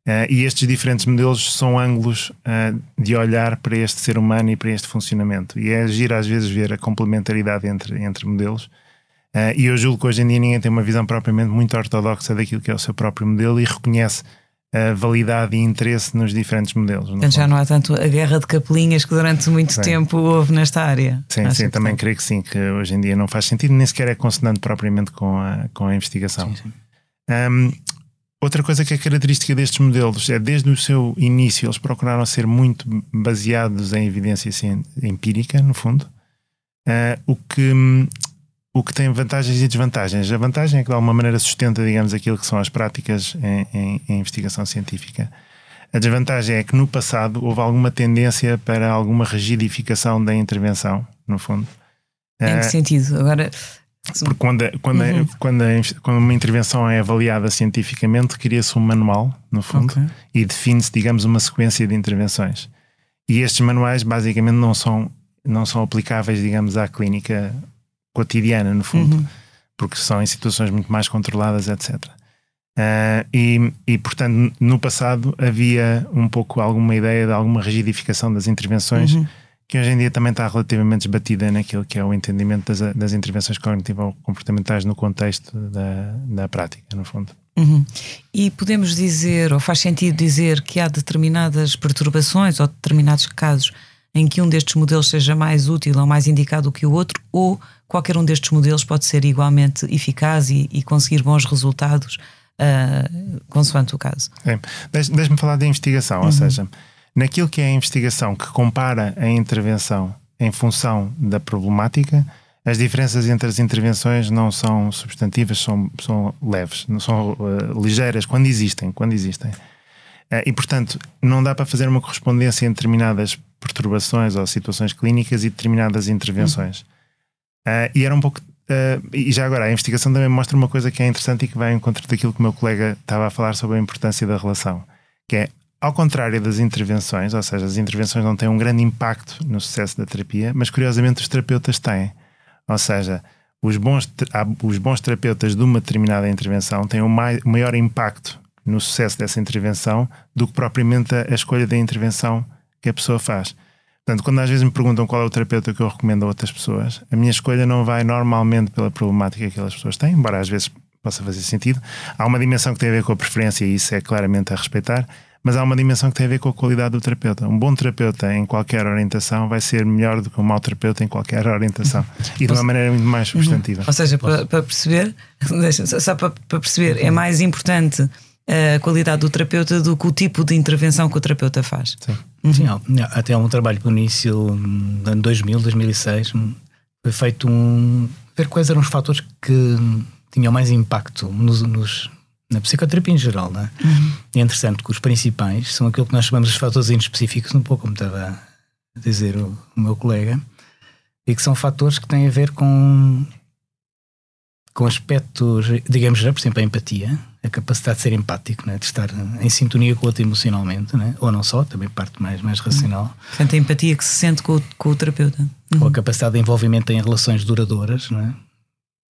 Uh, e estes diferentes modelos são ângulos uh, de olhar para este ser humano e para este funcionamento. E é agir às vezes ver a complementaridade entre, entre modelos Uh, e eu julgo que hoje em dia ninguém tem uma visão propriamente muito ortodoxa daquilo que é o seu próprio modelo e reconhece a validade e interesse nos diferentes modelos. Então já não há tanto a guerra de capelinhas que durante muito sim. tempo houve nesta área. Sim, Acho sim, também creio que sim, que hoje em dia não faz sentido, nem sequer é consonante propriamente com a, com a investigação. Sim, sim. Um, outra coisa que é característica destes modelos é desde o seu início eles procuraram ser muito baseados em evidência empírica, no fundo, uh, o que o que tem vantagens e desvantagens. A vantagem é que de alguma maneira sustenta, digamos, aquilo que são as práticas em, em, em, investigação científica. A desvantagem é que no passado houve alguma tendência para alguma rigidificação da intervenção, no fundo. Em que uh, sentido? Agora. Porque quando, quando, uhum. quando, quando, uma intervenção é avaliada cientificamente, cria-se um manual, no fundo, okay. e define-se, digamos, uma sequência de intervenções. E estes manuais, basicamente, não são, não são aplicáveis, digamos, à clínica cotidiana, no fundo, uhum. porque são em situações muito mais controladas, etc. Uh, e, e, portanto, no passado havia um pouco alguma ideia de alguma rigidificação das intervenções, uhum. Que hoje em dia também está relativamente esbatida naquilo que é o entendimento das, das intervenções cognitivo-comportamentais no contexto da, da prática, no fundo. Uhum. E podemos dizer, ou faz sentido dizer, que há determinadas perturbações ou determinados casos em que um destes modelos seja mais útil ou mais indicado que o outro, ou qualquer um destes modelos pode ser igualmente eficaz e, e conseguir bons resultados uh, consoante o caso. É. Deixe-me falar da investigação, uhum. ou seja, naquilo que é a investigação que compara a intervenção em função da problemática, as diferenças entre as intervenções não são substantivas, são, são leves, não são uh, ligeiras quando existem, quando existem. Uh, e portanto, não dá para fazer uma correspondência entre determinadas perturbações ou situações clínicas e determinadas intervenções. Uh, e era um pouco e já agora, a investigação também mostra uma coisa que é interessante e que vai em encontro daquilo que o meu colega estava a falar sobre a importância da relação, que é, ao contrário das intervenções, ou seja, as intervenções não têm um grande impacto no sucesso da terapia, mas curiosamente os terapeutas têm. Ou seja, os bons, os bons terapeutas de uma determinada intervenção têm um maior impacto no sucesso dessa intervenção do que propriamente a escolha da intervenção que a pessoa faz. Portanto, quando às vezes me perguntam qual é o terapeuta que eu recomendo a outras pessoas, a minha escolha não vai normalmente pela problemática que aquelas pessoas têm, embora às vezes possa fazer sentido. Há uma dimensão que tem a ver com a preferência e isso é claramente a respeitar, mas há uma dimensão que tem a ver com a qualidade do terapeuta. Um bom terapeuta em qualquer orientação vai ser melhor do que um mau terapeuta em qualquer orientação e de uma maneira muito mais substantiva. Ou seja, para, para perceber, só para, para perceber, é mais importante a qualidade do terapeuta do que o tipo de intervenção que o terapeuta faz. Sim, uhum. Sim até há um trabalho no início, no ano 2000, 2006, foi feito um. ver quais eram os fatores que tinham mais impacto nos, nos na psicoterapia em geral. Não é? Uhum. é interessante que os principais são aquilo que nós chamamos de fatores específicos, um pouco como estava a dizer o, o meu colega, e que são fatores que têm a ver com com aspectos, digamos, por exemplo, a empatia, a capacidade de ser empático, né? de estar em sintonia com o outro emocionalmente, né? ou não só, também parte mais, mais racional. Portanto, a empatia que se sente com o, com o terapeuta. Ou a capacidade de envolvimento em relações duradouras, não é?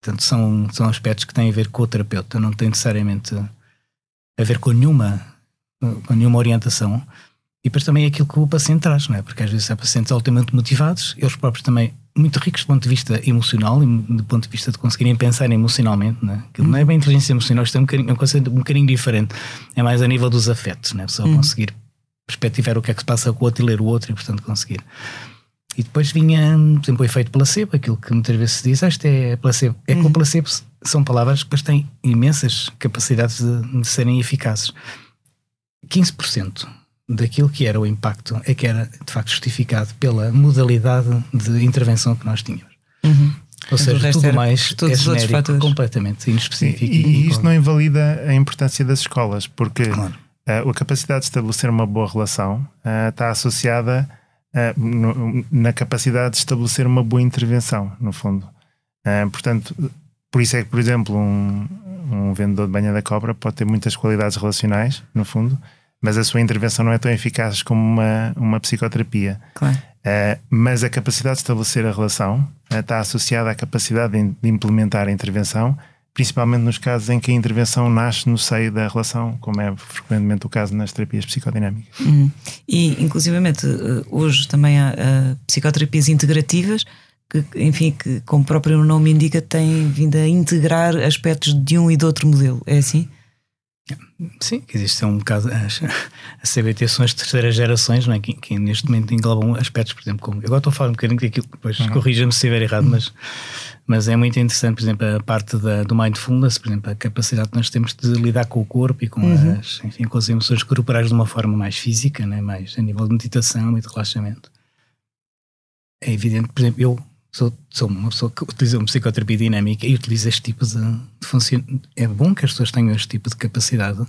Portanto, são, são aspectos que têm a ver com o terapeuta, não tem necessariamente a ver com nenhuma, com nenhuma orientação. E depois também é aquilo que o paciente traz, não é? Porque às vezes há pacientes altamente motivados, eles próprios também muito ricos do ponto de vista emocional e do ponto de vista de conseguirem pensar emocionalmente, né? que não é bem inteligência emocional, isto é um, bocadinho, é um conceito um bocadinho diferente, é mais a nível dos afetos, né? só uhum. conseguir perspectivar o que é que se passa com o outro e ler o outro e portanto conseguir. E depois vinha, por exemplo, o efeito placebo, aquilo que muitas vezes se diz, ah, isto é placebo. É que o uhum. placebo são palavras que depois têm imensas capacidades de, de serem eficazes. 15% daquilo que era o impacto é que era de facto justificado pela modalidade de intervenção que nós tínhamos. Uhum. Ou seja, tudo mais é genérico, completamente inespecífico. E, e, e isto não invalida a importância das escolas, porque claro. uh, a capacidade de estabelecer uma boa relação uh, está associada uh, no, na capacidade de estabelecer uma boa intervenção, no fundo. portanto, por isso é que, por exemplo, um, um vendedor de banha da cobra pode ter muitas qualidades relacionais, no fundo, mas a sua intervenção não é tão eficaz como uma, uma psicoterapia. Claro. Uh, mas a capacidade de estabelecer a relação uh, está associada à capacidade de, de, implementar a intervenção, principalmente nos casos em que a intervenção nasce no seio da relação, como é frequentemente o caso nas terapias psicodinâmicas. Uhum. E, inclusivamente, eh, hoje também há uh, psicoterapias integrativas que, enfim, que, como o próprio nome indica, têm vindo a integrar aspectos de um e de outro modelo. É assim? Sim, existe um bocado as, as CBT são as terceiras gerações, não é? que, que, neste momento englobam aspectos, por exemplo, como agora estou a falar um bocadinho daquilo, depois uhum. corrija-me se estiver errado, mas, mas é muito interessante, por exemplo, a parte da, do mindfulness, por exemplo, a capacidade que nós temos de lidar com o corpo e com, uhum. as, enfim, com as emoções corporais de uma forma mais física, né? mais a nível de meditação e de relaxamento. É evidente, por exemplo, eu sou, sou uma pessoa que utiliza uma psicoterapia dinâmica e utiliza este tipo de, de funcionamento. É bom que as pessoas tenham este tipo de capacidade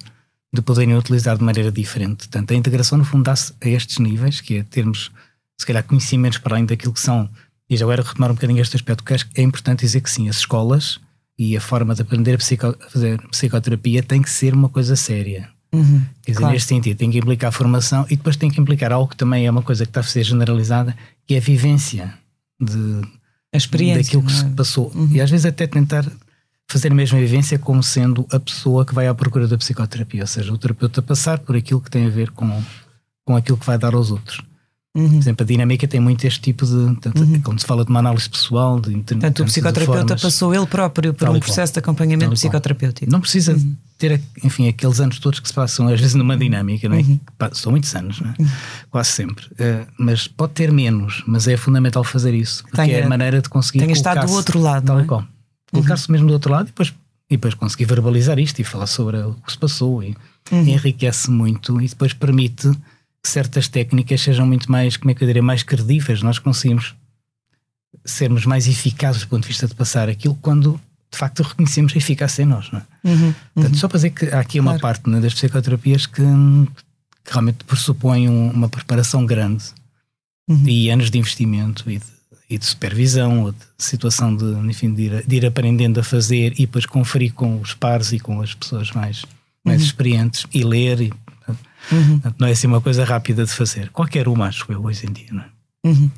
de poderem utilizar de maneira diferente. Portanto, a integração, no fundo, dá-se a estes níveis, que é termos, se calhar, conhecimentos para além daquilo que são. E já agora retomar um bocadinho este aspecto, que acho que é importante dizer que sim, as escolas e a forma de aprender a, psico, a fazer psicoterapia tem que ser uma coisa séria. Uhum, Quer dizer, claro. neste sentido, tem que implicar formação e depois tem que implicar algo que também é uma coisa que está a ser generalizada, que é a vivência de, a experiência daquilo que é? se passou. Uhum. E às vezes até tentar fazer a mesma vivência como sendo a pessoa que vai à procura da psicoterapia, ou seja, o terapeuta passar por aquilo que tem a ver com, com aquilo que vai dar aos outros. Uhum. Por exemplo, a dinâmica tem muito este tipo de. Tanto, uhum. Quando se fala de uma análise pessoal, de Portanto, o psicoterapeuta formas, passou ele próprio por um processo de acompanhamento psicoterapêutico. Não precisa uhum. ter, enfim, aqueles anos todos que se passam, às vezes, numa dinâmica, não é? Uhum. São muitos anos, é? Uhum. quase sempre. Uh, mas pode ter menos, mas é fundamental fazer isso, porque Tenha, é a maneira de conseguir. Tenha estado do outro lado. Tal não é? qual. Colocar-se mesmo do outro lado e depois, e depois conseguir verbalizar isto e falar sobre o que se passou e uhum. enriquece muito e depois permite que certas técnicas sejam muito mais, como é que eu diria, mais credíveis. Nós conseguimos sermos mais eficazes do ponto de vista de passar aquilo quando de facto reconhecemos a eficácia em nós. Não é? uhum, Portanto, uhum. só para dizer que há aqui uma claro. parte né, das psicoterapias que, que, realmente pressupõe uma preparação grande uhum. e anos de investimento e de, e de, supervisão, ou de situação de, enfim, de ir, de ir, aprendendo a fazer e depois conferir com os pares e com as pessoas mais, mais uhum. experientes e ler e Uhum. Não é assim uma coisa rápida de fazer. Qualquer uma, acho eu, hoje em dia. Não é? Uhum.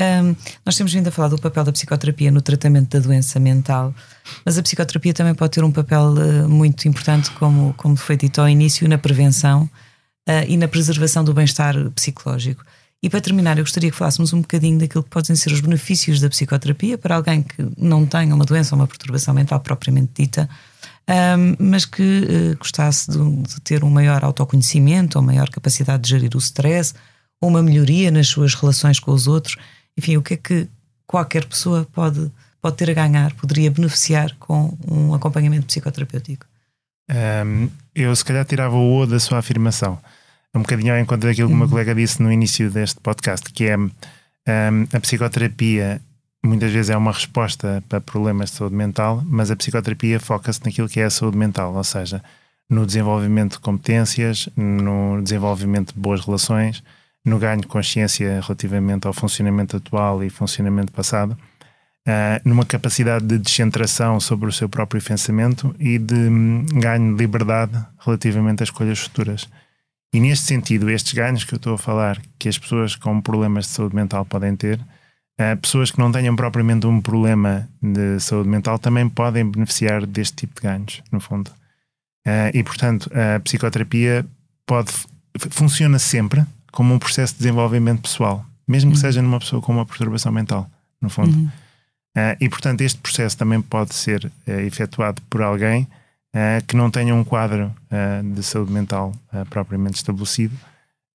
Um, nós temos vindo a falar do papel da psicoterapia no tratamento da doença mental, mas a psicoterapia também pode ter um papel uh, muito importante, como, como foi dito ao início, na prevenção uh, e na preservação do bem-estar psicológico. E para terminar, eu gostaria que falássemos um bocadinho daquilo que podem ser os benefícios da psicoterapia para alguém que não tenha uma doença ou uma perturbação mental propriamente dita, um, mas que uh, gostasse de, de, ter um maior autoconhecimento, ou maior capacidade de gerir o stress, ou uma melhoria nas suas relações com os outros. Enfim, o que é que qualquer pessoa pode, pode ter a ganhar, poderia beneficiar com um acompanhamento psicoterapêutico? Um, eu, se calhar, tirava o O da sua afirmação. Um bocadinho ao encontro daquilo que o meu uhum. colega disse no início deste podcast, que é um, a psicoterapia muitas vezes é uma resposta para problemas de saúde mental, mas a psicoterapia foca-se naquilo que é a saúde mental, ou seja, no desenvolvimento de competências, no desenvolvimento de boas relações, no ganho de consciência relativamente ao funcionamento atual e funcionamento passado, uh, numa capacidade de descentração sobre o seu próprio pensamento e de um, ganho de liberdade relativamente às escolhas futuras. E neste sentido, estes ganhos que eu estou a falar, que as pessoas com problemas de saúde mental podem ter, pessoas que não tenham propriamente um problema de saúde mental também podem beneficiar deste tipo de ganhos, no fundo. Uh, e, portanto, a psicoterapia pode, funciona sempre como um processo de desenvolvimento pessoal, mesmo que uhum. seja numa pessoa com uma perturbação mental, no fundo. Uhum. Uh, e, portanto, este processo também pode ser efetuado por alguém que não tenha um quadro de saúde mental propriamente estabelecido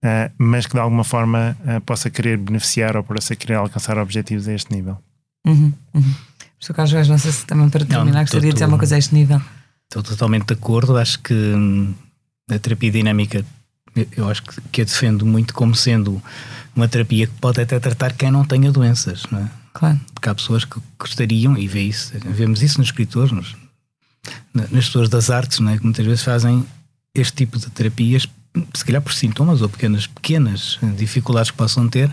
uh, mas que de alguma forma uh, possa querer beneficiar ou possa querer alcançar objetivos a este nível. Uhum, uhum. Professor Carlos Reis, não sei se também para terminar não, gostaria de dizer uma coisa a este nível. Estou totalmente de acordo, acho que hum, a terapia dinâmica eu acho que, que a defendo muito como sendo uma terapia que pode até tratar quem não tenha doenças, não é? Claro. Porque há pessoas que gostariam, e vê isso, vemos isso nos escritores, nos, nas pessoas das artes, não é? que muitas vezes fazem este tipo de terapias se calhar por sintomas ou pequenas, pequenas dificuldades que possam ter,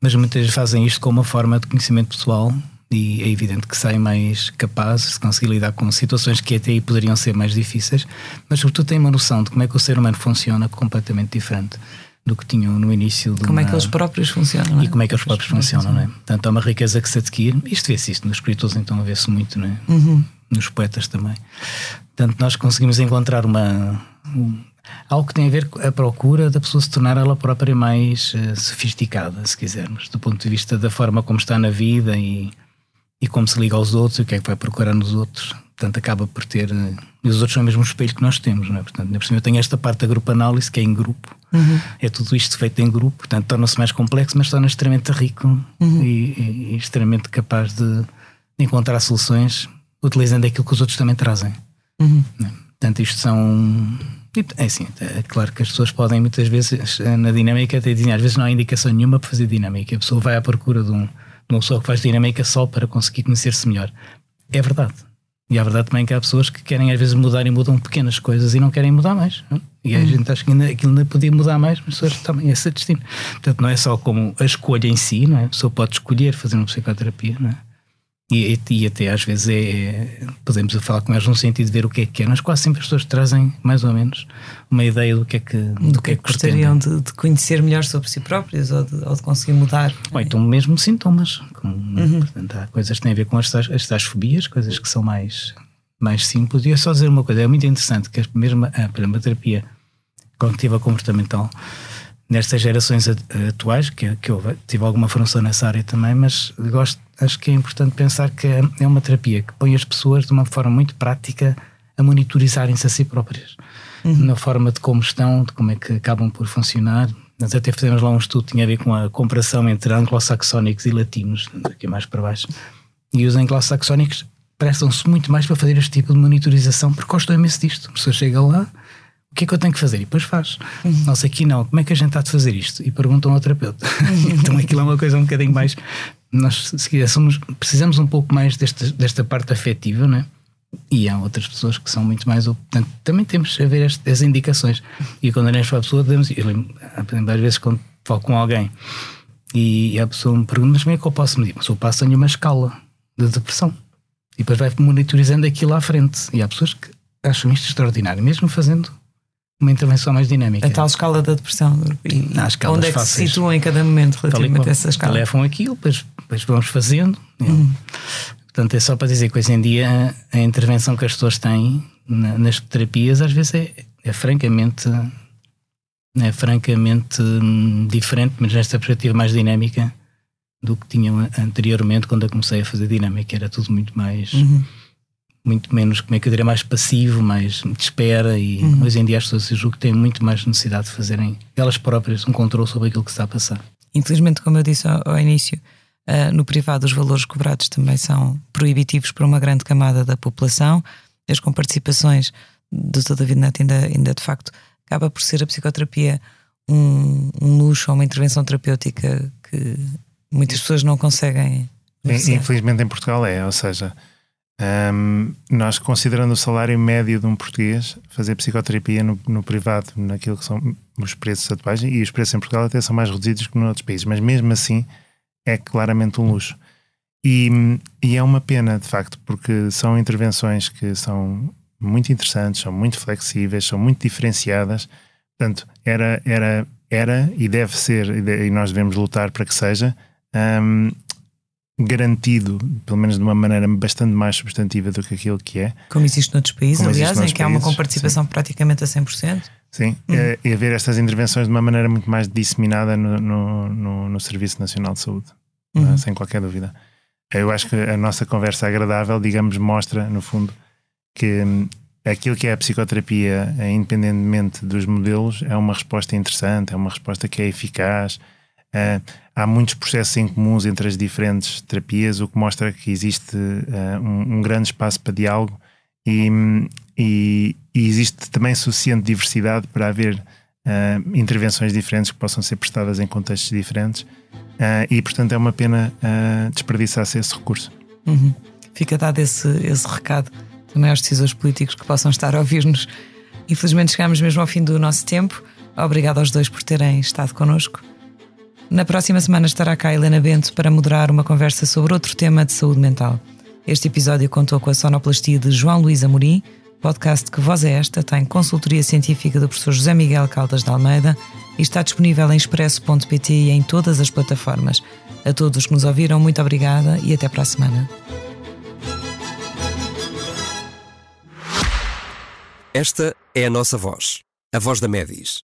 mas muitas vezes fazem isto como uma forma de conhecimento pessoal e é evidente que saem mais capazes de conseguir lidar com situações que até aí poderiam ser mais difíceis, mas sobretudo têm uma noção de como é que o ser humano funciona completamente diferente do que tinham no início. como uma... é que eles próprios funcionam? E como é que eles próprios funcionam, não é? Portanto, há uma riqueza que se adquire. Isto vê-se isto nos escritores, então vê-se muito, não é? Uhum. Nos poetas também. Portanto, nós conseguimos encontrar uma, algo que tem a ver com a procura da pessoa se tornar ela própria mais uh, sofisticada, se quisermos, do ponto de vista da forma como está na vida e, e como se liga aos outros e o que é que vai procurar nos outros. Portanto, acaba por ter. Uh, e os outros são o mesmo espelho que nós temos, não é? Portanto, por cima eu tenho esta parte da grupo análise que é em grupo. Uhum. É tudo isto feito em grupo, portanto, torna-se mais complexo, mas torna-se extremamente rico uhum. e, e, e, extremamente capaz de, de, encontrar soluções utilizando aquilo que os outros também trazem. Uhum. É? Portanto, isto são é assim, é claro que as pessoas podem muitas vezes, eh, na dinâmica, até dizem, às vezes não há indicação nenhuma para fazer dinâmica. A pessoa vai à procura de, um, de uma pessoa que faz dinâmica só para conseguir conhecer-se melhor. É verdade. E é verdade também que há pessoas que querem às vezes mudar e mudam pequenas coisas e não querem mudar mais. Não? E a hum. gente acha que ainda, aquilo ainda podia mudar mais, mas as pessoas também é esse destino. Portanto, não é só como a escolha em si, não é? A pessoa pode escolher fazer uma psicoterapia, não é? E, e, até às vezes é, podemos falar com eles no sentido de ver o que é que é, mas quase sempre as pessoas trazem mais ou menos uma ideia do que é que, do, do que, é que gostariam de, de, conhecer melhor sobre si próprios ou de, ou de conseguir mudar. Ou então mesmo sintomas. Como, uhum. portanto, há coisas que têm a ver com as tais, as tais fobias, coisas que são mais mais simples. E é só dizer uma coisa, é muito interessante que mesmo a, a terapia cognitiva comportamental nestas gerações atuais, que, que eu tive alguma formação nessa área também, mas gosto, acho que é importante pensar que é uma terapia que põe as pessoas de uma forma muito prática a monitorizarem-se a si próprias, uhum. na forma de como estão, de como é que acabam por funcionar. Nós até fizemos lá um estudo que tinha a ver com a comparação entre anglo-saxónicos e latinos, aqui mais para baixo. E os anglo-saxónicos prestam-se muito mais para fazer este tipo de monitorização, porque gostam imenso disto. A pessoa chega lá, o que é que eu tenho que fazer? E depois faz. Uhum. Nós aqui não, como é que a gente está de fazer isto? E perguntam ao terapeuta. Uhum. então aquilo é uma coisa um bocadinho mais. Nós, se quiser, somos, precisamos um pouco mais desta, desta parte afetiva, não é? E há outras pessoas que são muito mais. Portanto, também temos a ver as, as indicações. E quando olhamos para a pessoa, podemos. Eu lembro, às vezes, quando falo com alguém e a pessoa me pergunta, mas como é que eu posso medir? Mas eu passo uma escala de depressão. E depois vai monitorizando aquilo à frente. E há pessoas que acham isto extraordinário, mesmo fazendo uma intervenção mais dinâmica. A tal escala da depressão. E onde é que fáceis. se situam em cada momento relativamente a essa escala? Levam aquilo, depois, depois vamos fazendo. Uhum. Portanto, é só para dizer que hoje em dia a intervenção que as pessoas têm nas terapias às vezes é, é francamente é francamente hum, diferente, mas nesta perspectiva mais dinâmica do que tinham anteriormente quando eu comecei a fazer dinâmica. Era tudo muito mais. Uhum muito menos, como é que eu diria, mais passivo, mais de espera e uhum. hoje em dia as pessoas eu julgo que têm muito mais necessidade de fazerem elas próprias um controle sobre aquilo que está a passar. Infelizmente, como eu disse ao, ao início, uh, no privado os valores cobrados também são proibitivos para uma grande camada da população, as comparticipações do Dr. David Neto ainda, ainda de facto acaba por ser a psicoterapia um, um luxo ou uma intervenção terapêutica que muitas pessoas não conseguem. Infelizmente em Portugal é, ou seja, um, nós, considerando o salário médio de um português, fazer psicoterapia no, no, privado, naquilo que são os preços atuais, e os preços em Portugal até são mais reduzidos que noutros países, mas mesmo assim é claramente um luxo. E, e é uma pena, de facto, porque são intervenções que são muito interessantes, são muito flexíveis, são muito diferenciadas. Portanto, era, era, era e deve ser, e nós devemos lutar para que seja, um, garantido, pelo menos de uma maneira bastante mais substantiva do que aquilo que é. Como existe noutros países, aliás, em que países, há uma comparticipação sim. praticamente a 100%. Sim, uhum. é, e haver estas intervenções de uma maneira muito mais disseminada no, no, no, no Serviço Nacional de Saúde, é? uhum. sem qualquer dúvida. Eu acho que a nossa conversa agradável, digamos, mostra, no fundo, que hum, aquilo que é a psicoterapia, é, independentemente dos modelos, é uma resposta interessante, é uma resposta que é eficaz, Uh, há muitos processos em comuns entre as diferentes terapias, o que mostra que existe uh, um, um, grande espaço para diálogo e, e, e, existe também suficiente diversidade para haver uh, intervenções diferentes que possam ser prestadas em contextos diferentes e, portanto, é uma pena desperdiçar-se esse recurso. Uhum. Fica dado esse, esse recado também aos decisores políticos que possam estar a ouvir-nos. Infelizmente, chegamos mesmo ao fim do nosso tempo. Obrigado aos dois por terem estado connosco. Na próxima semana estará cá Helena Bento para moderar uma conversa sobre outro tema de saúde mental. Este episódio contou com a sonoplastia de João Luís Amorim, podcast Que Voz é Esta tem consultoria científica do professor José Miguel Caldas de Almeida e está disponível em expresso.pt e em todas as plataformas. A todos os que nos ouviram, muito obrigada e até para a semana. Esta é a nossa voz, a voz da Medis